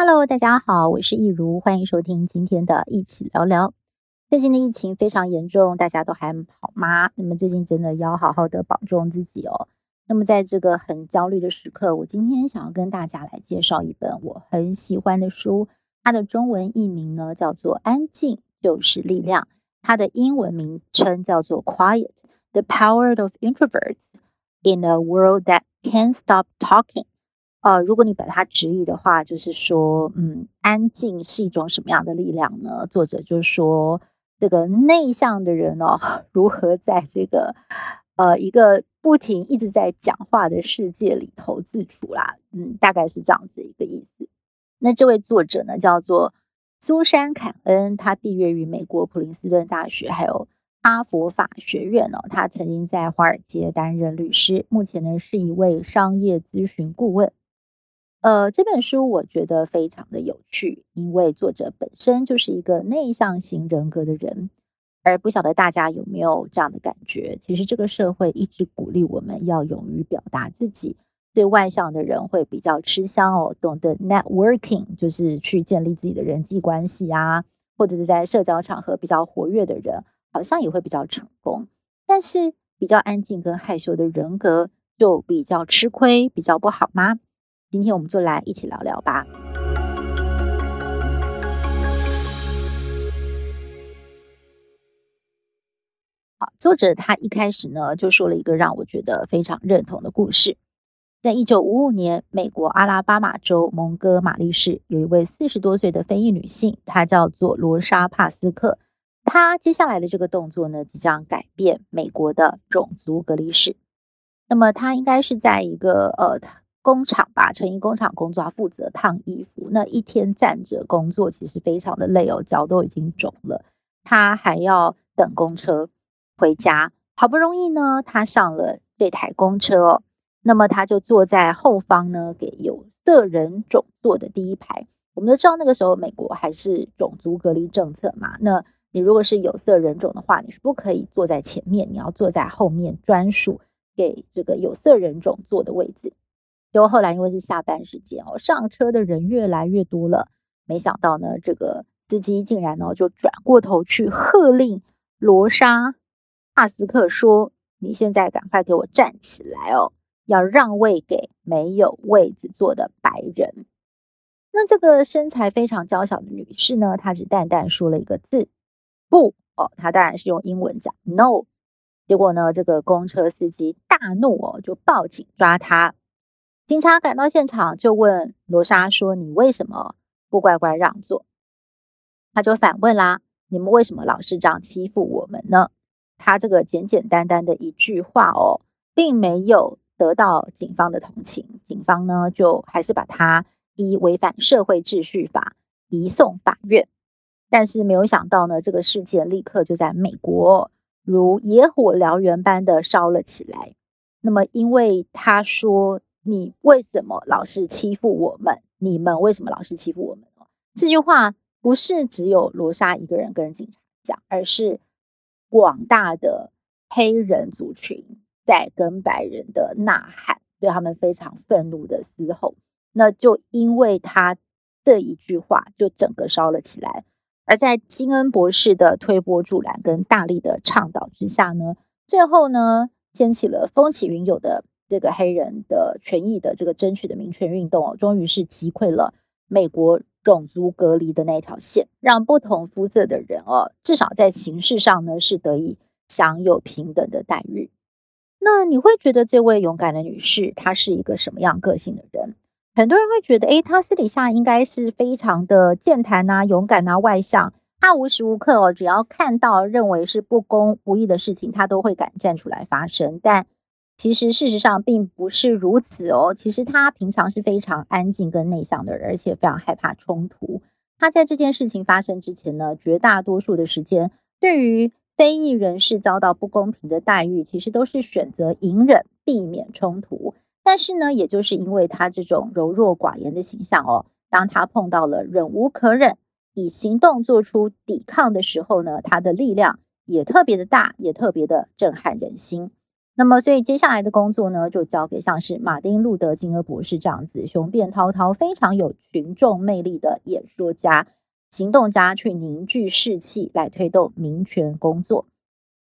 Hello，大家好，我是益如，欢迎收听今天的一起聊聊。最近的疫情非常严重，大家都还好吗？那么最近真的要好好的保重自己哦。那么在这个很焦虑的时刻，我今天想要跟大家来介绍一本我很喜欢的书，它的中文译名呢叫做《安静就是力量》，它的英文名称叫做《Quiet: The Power of Introverts in a World That Can't Stop Talking》。呃，如果你把它直译的话，就是说，嗯，安静是一种什么样的力量呢？作者就是说，这个内向的人哦，如何在这个呃一个不停一直在讲话的世界里头自处啦？嗯，大概是这样子一个意思。那这位作者呢，叫做苏珊·坎恩，他毕业于美国普林斯顿大学，还有哈佛法学院哦。他曾经在华尔街担任律师，目前呢是一位商业咨询顾问。呃，这本书我觉得非常的有趣，因为作者本身就是一个内向型人格的人，而不晓得大家有没有这样的感觉？其实这个社会一直鼓励我们要勇于表达自己，对外向的人会比较吃香哦，懂得 networking 就是去建立自己的人际关系啊，或者是在社交场合比较活跃的人，好像也会比较成功。但是比较安静跟害羞的人格就比较吃亏，比较不好吗？今天我们就来一起聊聊吧。好，作者他一开始呢就说了一个让我觉得非常认同的故事。在一九五五年，美国阿拉巴马州蒙哥马利市有一位四十多岁的非裔女性，她叫做罗莎帕斯克。她接下来的这个动作呢，即将改变美国的种族隔离史。那么她应该是在一个呃。工厂吧，成衣工厂工作，负责烫衣服。那一天站着工作，其实非常的累哦，脚都已经肿了。他还要等公车回家，好不容易呢，他上了这台公车哦。那么他就坐在后方呢，给有色人种坐的第一排。我们都知道那个时候美国还是种族隔离政策嘛。那你如果是有色人种的话，你是不可以坐在前面，你要坐在后面，专属给这个有色人种坐的位置。结果后来因为是下班时间哦，上车的人越来越多了。没想到呢，这个司机竟然呢就转过头去喝令罗莎帕斯克说：“你现在赶快给我站起来哦，要让位给没有位子坐的白人。”那这个身材非常娇小的女士呢，她只淡淡说了一个字：“不。”哦，她当然是用英文讲 “no”。结果呢，这个公车司机大怒哦，就报警抓她。警察赶到现场，就问罗莎说：“你为什么不乖乖让座？”他就反问啦：“你们为什么老是这样欺负我们呢？”他这个简简单单的一句话哦，并没有得到警方的同情。警方呢，就还是把他依违反社会秩序法移送法院。但是没有想到呢，这个事件立刻就在美国如野火燎原般的烧了起来。那么，因为他说。你为什么老是欺负我们？你们为什么老是欺负我们？这句话不是只有罗莎一个人跟警察讲，而是广大的黑人族群在跟白人的呐喊，对他们非常愤怒的嘶吼。那就因为他这一句话，就整个烧了起来。而在金恩博士的推波助澜跟大力的倡导之下呢，最后呢，掀起了风起云涌的。这个黑人的权益的这个争取的民权运动哦，终于是击溃了美国种族隔离的那条线，让不同肤色的人哦，至少在形式上呢是得以享有平等的待遇。那你会觉得这位勇敢的女士她是一个什么样个性的人？很多人会觉得，诶，她私底下应该是非常的健谈呐、勇敢呐、外向。她无时无刻哦，只要看到认为是不公不义的事情，她都会敢站出来发声。但其实，事实上并不是如此哦。其实他平常是非常安静跟内向的人，而且非常害怕冲突。他在这件事情发生之前呢，绝大多数的时间，对于非裔人士遭到不公平的待遇，其实都是选择隐忍，避免冲突。但是呢，也就是因为他这种柔弱寡言的形象哦，当他碰到了忍无可忍，以行动做出抵抗的时候呢，他的力量也特别的大，也特别的震撼人心。那么，所以接下来的工作呢，就交给像是马丁·路德·金·博士这样子雄辩滔滔、非常有群众魅力的演说家、行动家去凝聚士气，来推动民权工作。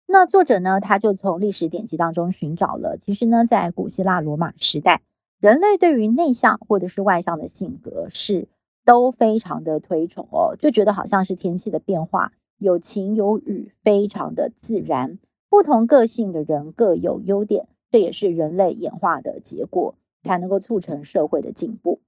那作者呢，他就从历史典籍当中寻找了，其实呢，在古希腊罗马时代，人类对于内向或者是外向的性格是都非常的推崇哦，就觉得好像是天气的变化，有晴有雨，非常的自然。不同个性的人各有优点，这也是人类演化的结果，才能够促成社会的进步。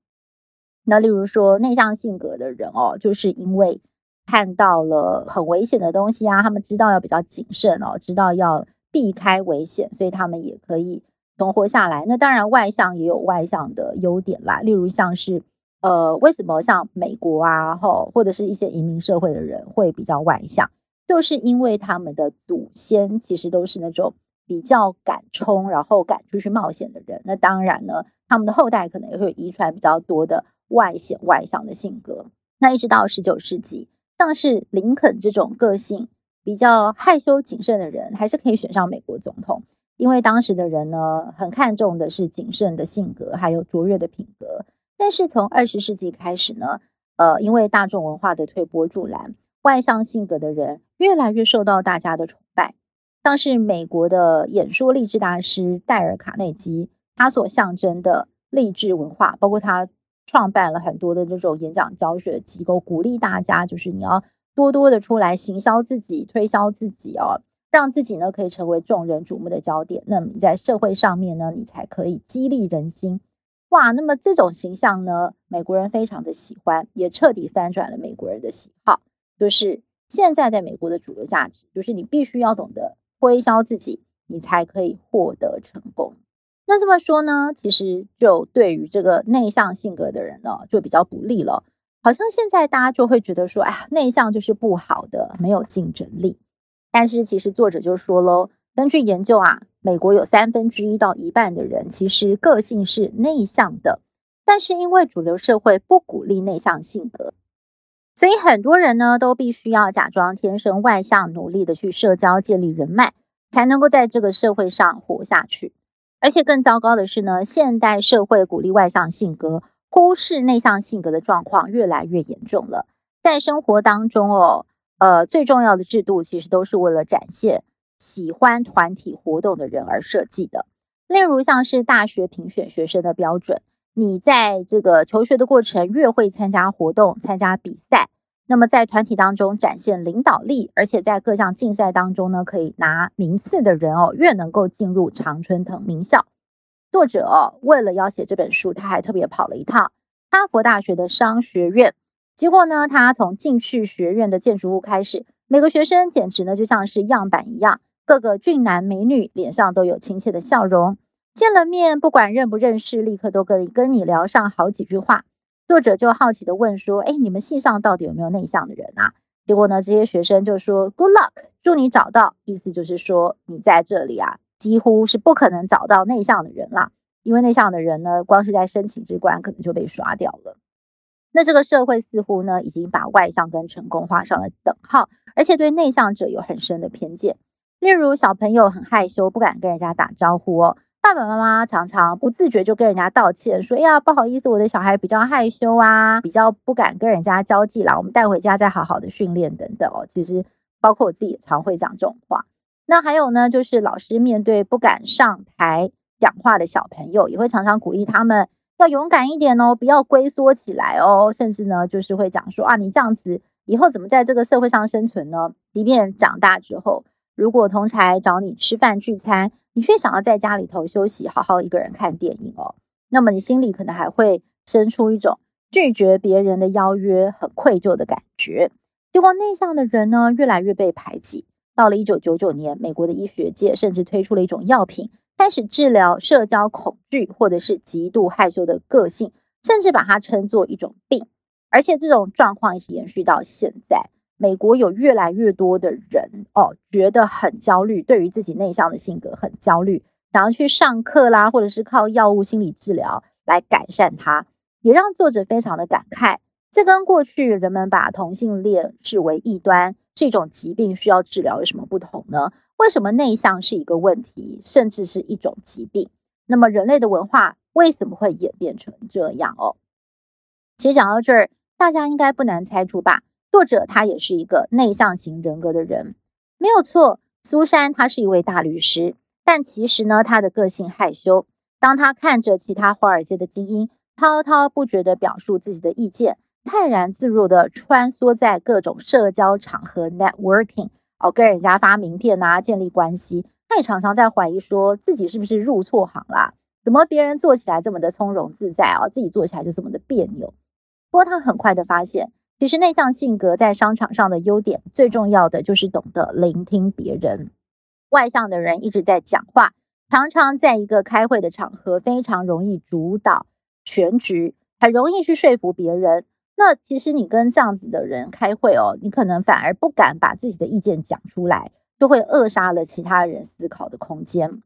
那例如说，内向性格的人哦，就是因为看到了很危险的东西啊，他们知道要比较谨慎哦，知道要避开危险，所以他们也可以存活下来。那当然，外向也有外向的优点啦，例如像是呃，为什么像美国啊，或或者是一些移民社会的人会比较外向？就是因为他们的祖先其实都是那种比较敢冲，然后敢出去冒险的人。那当然呢，他们的后代可能也会遗传比较多的外显外向的性格。那一直到十九世纪，像是林肯这种个性比较害羞谨慎的人，还是可以选上美国总统。因为当时的人呢，很看重的是谨慎的性格，还有卓越的品格。但是从二十世纪开始呢，呃，因为大众文化的推波助澜。外向性格的人越来越受到大家的崇拜，像是美国的演说励志大师戴尔·卡内基，他所象征的励志文化，包括他创办了很多的这种演讲教学机构，鼓励大家就是你要多多的出来行销自己、推销自己哦，让自己呢可以成为众人瞩目的焦点。那么你在社会上面呢，你才可以激励人心。哇，那么这种形象呢，美国人非常的喜欢，也彻底翻转了美国人的喜好。就是现在在美国的主流价值，就是你必须要懂得推销自己，你才可以获得成功。那这么说呢，其实就对于这个内向性格的人呢，就比较不利了。好像现在大家就会觉得说，哎呀，内向就是不好的，没有竞争力。但是其实作者就说喽，根据研究啊，美国有三分之一到一半的人其实个性是内向的，但是因为主流社会不鼓励内向性格。所以很多人呢，都必须要假装天生外向，努力的去社交、建立人脉，才能够在这个社会上活下去。而且更糟糕的是呢，现代社会鼓励外向性格，忽视内向性格的状况越来越严重了。在生活当中哦，呃，最重要的制度其实都是为了展现喜欢团体活动的人而设计的。例如像是大学评选学生的标准。你在这个求学的过程越会参加活动、参加比赛，那么在团体当中展现领导力，而且在各项竞赛当中呢，可以拿名次的人哦，越能够进入常春藤名校。作者哦，为了要写这本书，他还特别跑了一趟哈佛大学的商学院。结果呢，他从进去学院的建筑物开始，每个学生简直呢就像是样板一样，各个俊男美女脸上都有亲切的笑容。见了面，不管认不认识，立刻都可以跟你聊上好几句话。作者就好奇地问说：“哎，你们系上到底有没有内向的人啊？”结果呢，这些学生就说：“Good luck，祝你找到。”意思就是说，你在这里啊，几乎是不可能找到内向的人啦，因为内向的人呢，光是在申请之关可能就被刷掉了。那这个社会似乎呢，已经把外向跟成功画上了等号，而且对内向者有很深的偏见。例如，小朋友很害羞，不敢跟人家打招呼哦。爸爸妈妈常常不自觉就跟人家道歉，说：“哎呀，不好意思，我的小孩比较害羞啊，比较不敢跟人家交际啦，我们带回家再好好的训练等等哦。”其实，包括我自己也常会讲这种话。那还有呢，就是老师面对不敢上台讲话的小朋友，也会常常鼓励他们要勇敢一点哦，不要龟缩起来哦，甚至呢，就是会讲说：“啊，你这样子以后怎么在这个社会上生存呢？”即便长大之后，如果同侪找你吃饭聚餐，你却想要在家里头休息，好好一个人看电影哦，那么你心里可能还会生出一种拒绝别人的邀约、很愧疚的感觉。结果内向的人呢，越来越被排挤。到了一九九九年，美国的医学界甚至推出了一种药品，开始治疗社交恐惧或者是极度害羞的个性，甚至把它称作一种病。而且这种状况一直延续到现在。美国有越来越多的人哦，觉得很焦虑，对于自己内向的性格很焦虑，想要去上课啦，或者是靠药物、心理治疗来改善它，也让作者非常的感慨。这跟过去人们把同性恋视为异端，是一种疾病需要治疗有什么不同呢？为什么内向是一个问题，甚至是一种疾病？那么人类的文化为什么会演变成这样哦？其实讲到这儿，大家应该不难猜出吧？作者他也是一个内向型人格的人，没有错。苏珊她是一位大律师，但其实呢，她的个性害羞。当她看着其他华尔街的精英滔滔不绝地表述自己的意见，泰然自若地穿梭在各种社交场合 networking，哦，跟人家发名片啊，建立关系。他也常常在怀疑说自己是不是入错行啦？怎么别人做起来这么的从容自在啊，自己做起来就这么的别扭？不过他很快的发现，其实内向性格在商场上的优点，最重要的就是懂得聆听别人。外向的人一直在讲话，常常在一个开会的场合非常容易主导全局，很容易去说服别人。那其实你跟这样子的人开会哦，你可能反而不敢把自己的意见讲出来，就会扼杀了其他人思考的空间。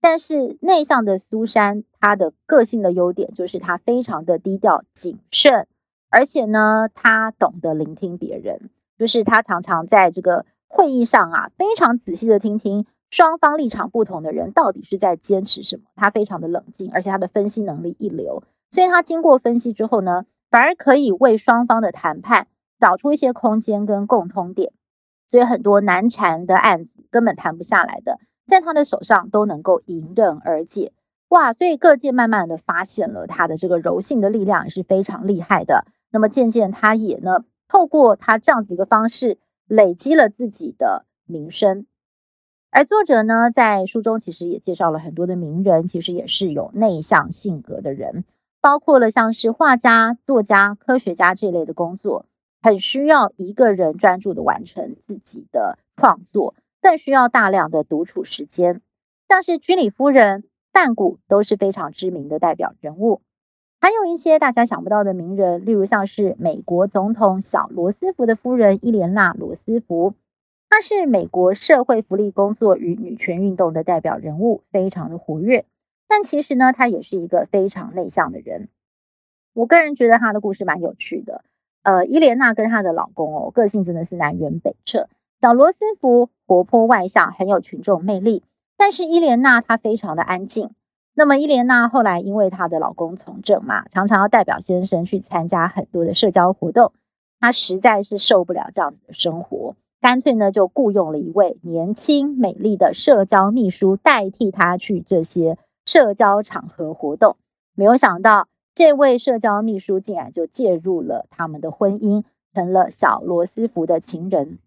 但是内向的苏珊，她的个性的优点就是她非常的低调谨慎。而且呢，他懂得聆听别人，就是他常常在这个会议上啊，非常仔细的听听双方立场不同的人到底是在坚持什么。他非常的冷静，而且他的分析能力一流，所以他经过分析之后呢，反而可以为双方的谈判找出一些空间跟共通点。所以很多难缠的案子根本谈不下来的，在他的手上都能够迎刃而解。哇！所以各界慢慢的发现了他的这个柔性的力量也是非常厉害的。那么渐渐，他也呢，透过他这样子的一个方式，累积了自己的名声。而作者呢，在书中其实也介绍了很多的名人，其实也是有内向性格的人，包括了像是画家、作家、科学家这类的工作，很需要一个人专注的完成自己的创作，更需要大量的独处时间。像是居里夫人、梵谷都是非常知名的代表人物。还有一些大家想不到的名人，例如像是美国总统小罗斯福的夫人伊莲娜·罗斯福，她是美国社会福利工作与女权运动的代表人物，非常的活跃。但其实呢，她也是一个非常内向的人。我个人觉得她的故事蛮有趣的。呃，伊莲娜跟她的老公哦，个性真的是南辕北辙。小罗斯福活泼外向，很有群众魅力，但是伊莲娜她非常的安静。那么伊莲娜后来因为她的老公从政嘛，常常要代表先生去参加很多的社交活动，她实在是受不了这样子的生活，干脆呢就雇佣了一位年轻美丽的社交秘书代替她去这些社交场合活动。没有想到，这位社交秘书竟然就介入了他们的婚姻，成了小罗斯福的情人。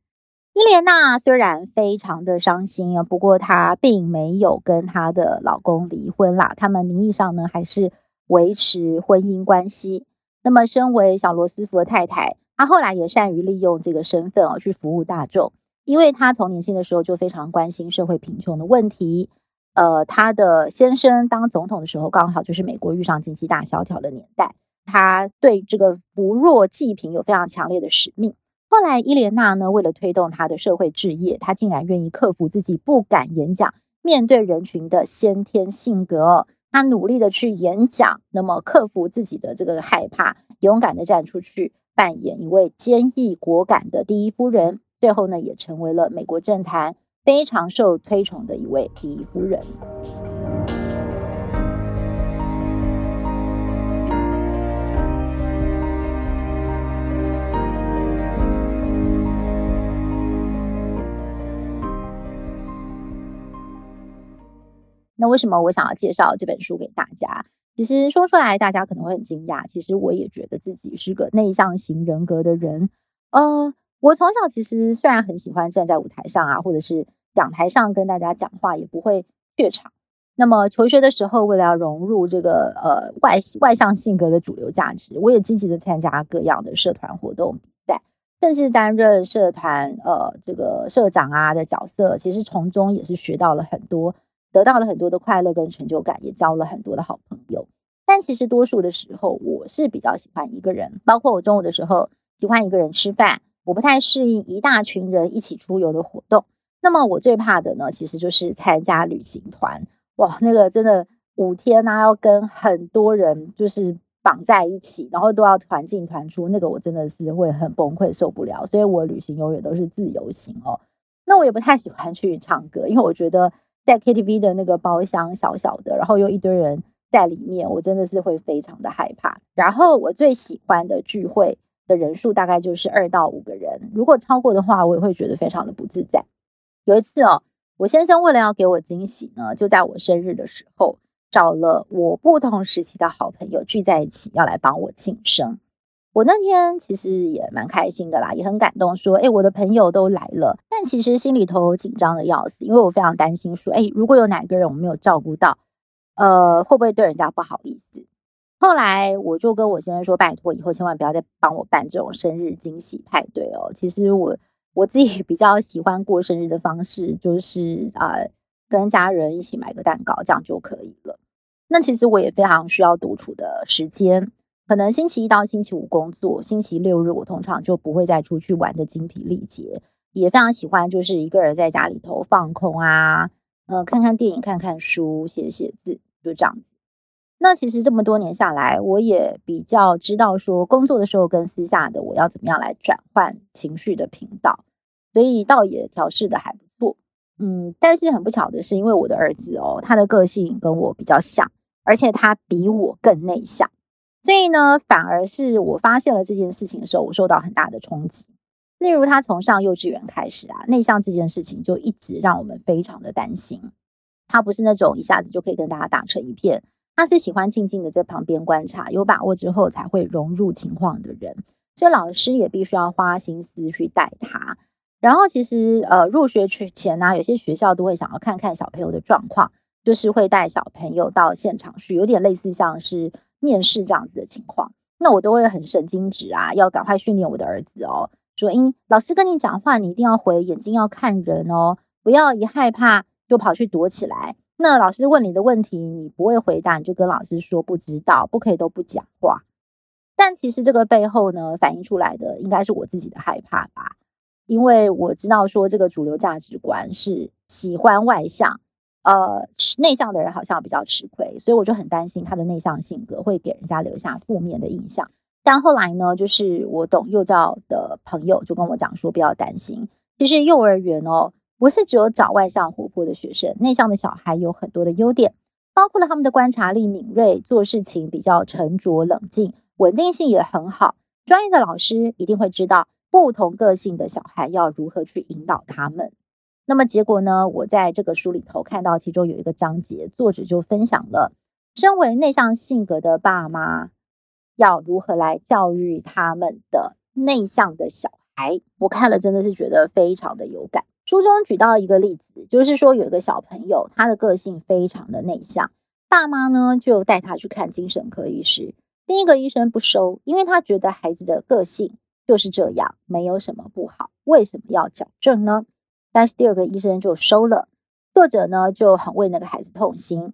伊莲娜虽然非常的伤心啊，不过她并没有跟她的老公离婚啦。他们名义上呢还是维持婚姻关系。那么，身为小罗斯福的太太，她后来也善于利用这个身份哦去服务大众，因为她从年轻的时候就非常关心社会贫穷的问题。呃，她的先生当总统的时候，刚好就是美国遇上经济大萧条的年代，她对这个扶弱济贫有非常强烈的使命。后来，伊莲娜呢，为了推动她的社会志业，她竟然愿意克服自己不敢演讲、面对人群的先天性格。她努力的去演讲，那么克服自己的这个害怕，勇敢的站出去，扮演一位坚毅果敢的第一夫人。最后呢，也成为了美国政坛非常受推崇的一位第一夫人。那为什么我想要介绍这本书给大家？其实说出来大家可能会很惊讶，其实我也觉得自己是个内向型人格的人。呃，我从小其实虽然很喜欢站在舞台上啊，或者是讲台上跟大家讲话，也不会怯场。那么求学的时候，为了要融入这个呃外外向性格的主流价值，我也积极的参加各样的社团活动比赛，甚至担任社团呃这个社长啊的角色。其实从中也是学到了很多。得到了很多的快乐跟成就感，也交了很多的好朋友。但其实多数的时候，我是比较喜欢一个人。包括我中午的时候喜欢一个人吃饭，我不太适应一大群人一起出游的活动。那么我最怕的呢，其实就是参加旅行团。哇，那个真的五天呐、啊，要跟很多人就是绑在一起，然后都要团进团出，那个我真的是会很崩溃，受不了。所以我旅行永远都是自由行哦。那我也不太喜欢去唱歌，因为我觉得在 KTV 的那个包厢小小的，然后又一堆人在里面，我真的是会非常的害怕。然后我最喜欢的聚会的人数大概就是二到五个人，如果超过的话，我也会觉得非常的不自在。有一次哦，我先生为了要给我惊喜呢，就在我生日的时候，找了我不同时期的好朋友聚在一起，要来帮我庆生。我那天其实也蛮开心的啦，也很感动，说，诶，我的朋友都来了，但其实心里头紧张的要死，因为我非常担心，说，诶，如果有哪个人我没有照顾到，呃，会不会对人家不好意思？后来我就跟我先生说，拜托以后千万不要再帮我办这种生日惊喜派对哦。其实我我自己比较喜欢过生日的方式，就是啊、呃，跟家人一起买个蛋糕，这样就可以了。那其实我也非常需要独处的时间。可能星期一到星期五工作，星期六日我通常就不会再出去玩的精疲力竭，也非常喜欢就是一个人在家里头放空啊，呃，看看电影、看看书、写写字，就这样子。那其实这么多年下来，我也比较知道说工作的时候跟私下的我要怎么样来转换情绪的频道，所以倒也调试的还不错。嗯，但是很不巧的是，因为我的儿子哦，他的个性跟我比较像，而且他比我更内向。所以呢，反而是我发现了这件事情的时候，我受到很大的冲击。例如，他从上幼稚园开始啊，内向这件事情就一直让我们非常的担心。他不是那种一下子就可以跟大家打成一片，他是喜欢静静的在旁边观察，有把握之后才会融入情况的人。所以老师也必须要花心思去带他。然后，其实呃，入学前呢、有些学校都会想要看看小朋友的状况，就是会带小朋友到现场去，有点类似像是。面试这样子的情况，那我都会很神经质啊，要赶快训练我的儿子哦。说，因老师跟你讲话，你一定要回，眼睛要看人哦，不要一害怕就跑去躲起来。那老师问你的问题，你不会回答，你就跟老师说不知道，不可以都不讲话。但其实这个背后呢，反映出来的应该是我自己的害怕吧，因为我知道说这个主流价值观是喜欢外向。呃，内向的人好像比较吃亏，所以我就很担心他的内向性格会给人家留下负面的印象。但后来呢，就是我懂幼教的朋友就跟我讲说，不要担心，其实幼儿园哦，不是只有找外向活泼的学生，内向的小孩有很多的优点，包括了他们的观察力敏锐，做事情比较沉着冷静，稳定性也很好。专业的老师一定会知道不同个性的小孩要如何去引导他们。那么结果呢？我在这个书里头看到，其中有一个章节，作者就分享了，身为内向性格的爸妈要如何来教育他们的内向的小孩。我看了真的是觉得非常的有感。书中举到一个例子，就是说有一个小朋友，他的个性非常的内向，爸妈呢就带他去看精神科医师。第一个医生不收，因为他觉得孩子的个性就是这样，没有什么不好，为什么要矫正呢？但是第二个医生就收了，作者呢就很为那个孩子痛心。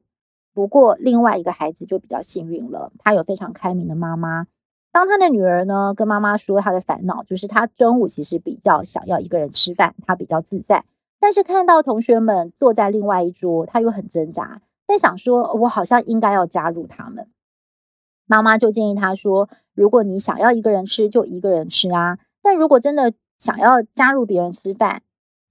不过另外一个孩子就比较幸运了，他有非常开明的妈妈。当他的女儿呢跟妈妈说他的烦恼，就是他中午其实比较想要一个人吃饭，他比较自在。但是看到同学们坐在另外一桌，他又很挣扎，在想说，我好像应该要加入他们。妈妈就建议他说，如果你想要一个人吃，就一个人吃啊。但如果真的想要加入别人吃饭，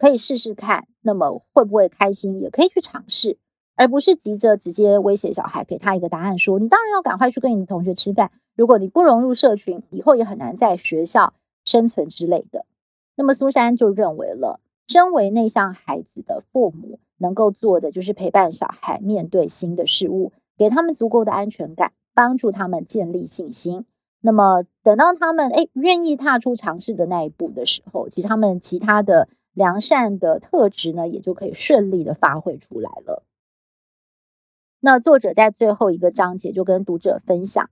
可以试试看，那么会不会开心？也可以去尝试，而不是急着直接威胁小孩，给他一个答案说，你当然要赶快去跟你的同学吃饭。如果你不融入社群，以后也很难在学校生存之类的。那么苏珊就认为了，身为内向孩子的父母，能够做的就是陪伴小孩面对新的事物，给他们足够的安全感，帮助他们建立信心。那么等到他们诶愿意踏出尝试的那一步的时候，其实他们其他的。良善的特质呢，也就可以顺利的发挥出来了。那作者在最后一个章节就跟读者分享，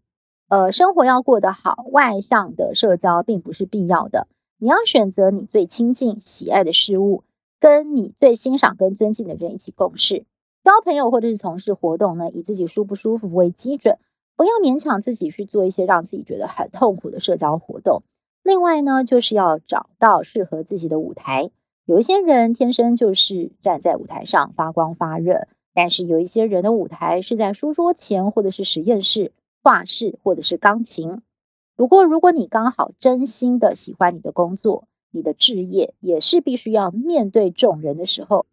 呃，生活要过得好，外向的社交并不是必要的。你要选择你最亲近、喜爱的事物，跟你最欣赏跟尊敬的人一起共事，交朋友或者是从事活动呢，以自己舒不舒服为基准，不要勉强自己去做一些让自己觉得很痛苦的社交活动。另外呢，就是要找到适合自己的舞台。有一些人天生就是站在舞台上发光发热，但是有一些人的舞台是在书桌前，或者是实验室、画室，或者是钢琴。不过，如果你刚好真心的喜欢你的工作，你的职业也是必须要面对众人的时候，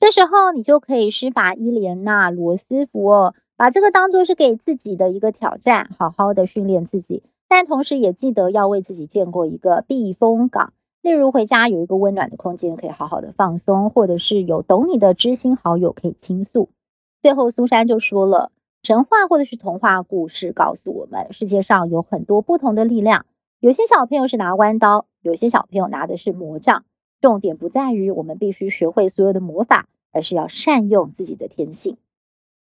这时候你就可以施法伊莲娜罗斯福哦，把这个当做是给自己的一个挑战，好好的训练自己，但同时也记得要为自己建过一个避风港，例如回家有一个温暖的空间，可以好好的放松，或者是有懂你的知心好友可以倾诉。最后，苏珊就说了，神话或者是童话故事告诉我们，世界上有很多不同的力量。有些小朋友是拿弯刀，有些小朋友拿的是魔杖。重点不在于我们必须学会所有的魔法，而是要善用自己的天性。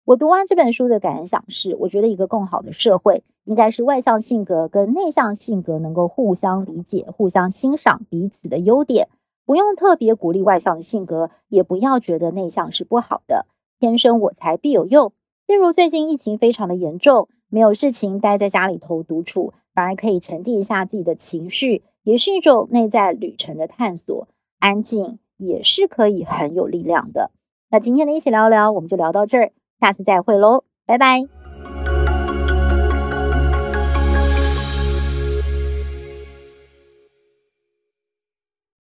我读完这本书的感想是，我觉得一个更好的社会，应该是外向性格跟内向性格能够互相理解、互相欣赏彼此的优点，不用特别鼓励外向的性格，也不要觉得内向是不好的。天生我材必有用。例如最近疫情非常的严重，没有事情待在家里头独处。反而可以沉淀一下自己的情绪，也是一种内在旅程的探索。安静也是可以很有力量的。那今天的一起聊聊，我们就聊到这儿，下次再会喽，拜拜。